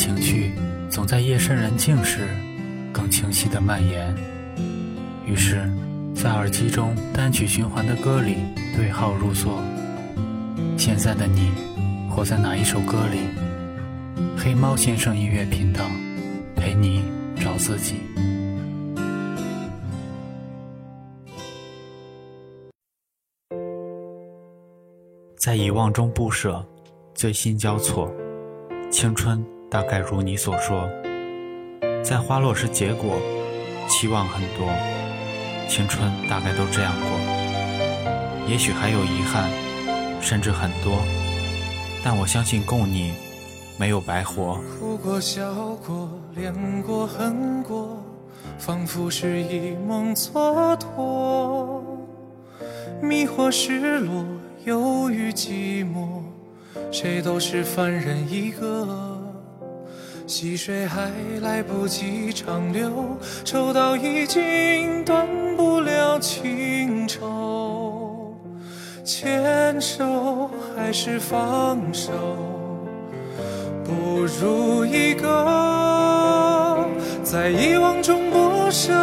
情绪总在夜深人静时更清晰地蔓延。于是，在耳机中单曲循环的歌里对号入座。现在的你，活在哪一首歌里？黑猫先生音乐频道，陪你找自己。在遗忘中不舍，醉心交错，青春大概如你所说，在花落时结果，期望很多，青春大概都这样过，也许还有遗憾，甚至很多，但我相信共你没有白活。哭过笑过，恋过恨过，仿佛是一梦蹉跎，迷惑失落。忧郁寂寞，谁都是凡人一个。溪水还来不及长流，抽刀已经断不了情愁。牵手还是放手，不如一个在遗忘中不舍，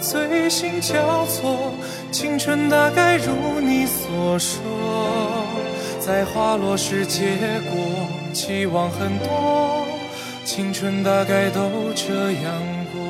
醉心交错。青春大概如你所说，在花落时结果，期望很多。青春大概都这样过。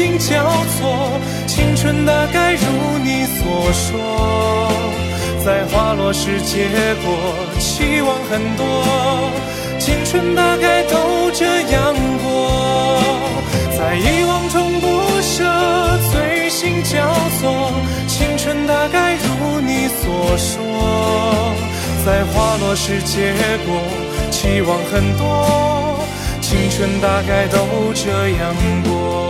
心交错，青春大概如你所说，在花落时结果，期望很多，青春大概都这样过，在遗忘中不舍，醉心交错，青春大概如你所说。在花落时结果，期望很多，青春大概都这样过。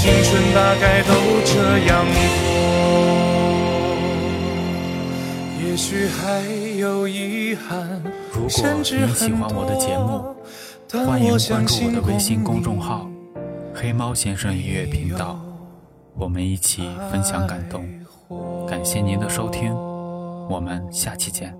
青春大概都这样过，也许还有遗憾，如果你喜欢我的节目，欢迎关注我的微信公众号。黑猫先生音乐频道，我们一起分享感动。感谢您的收听，我们下期见。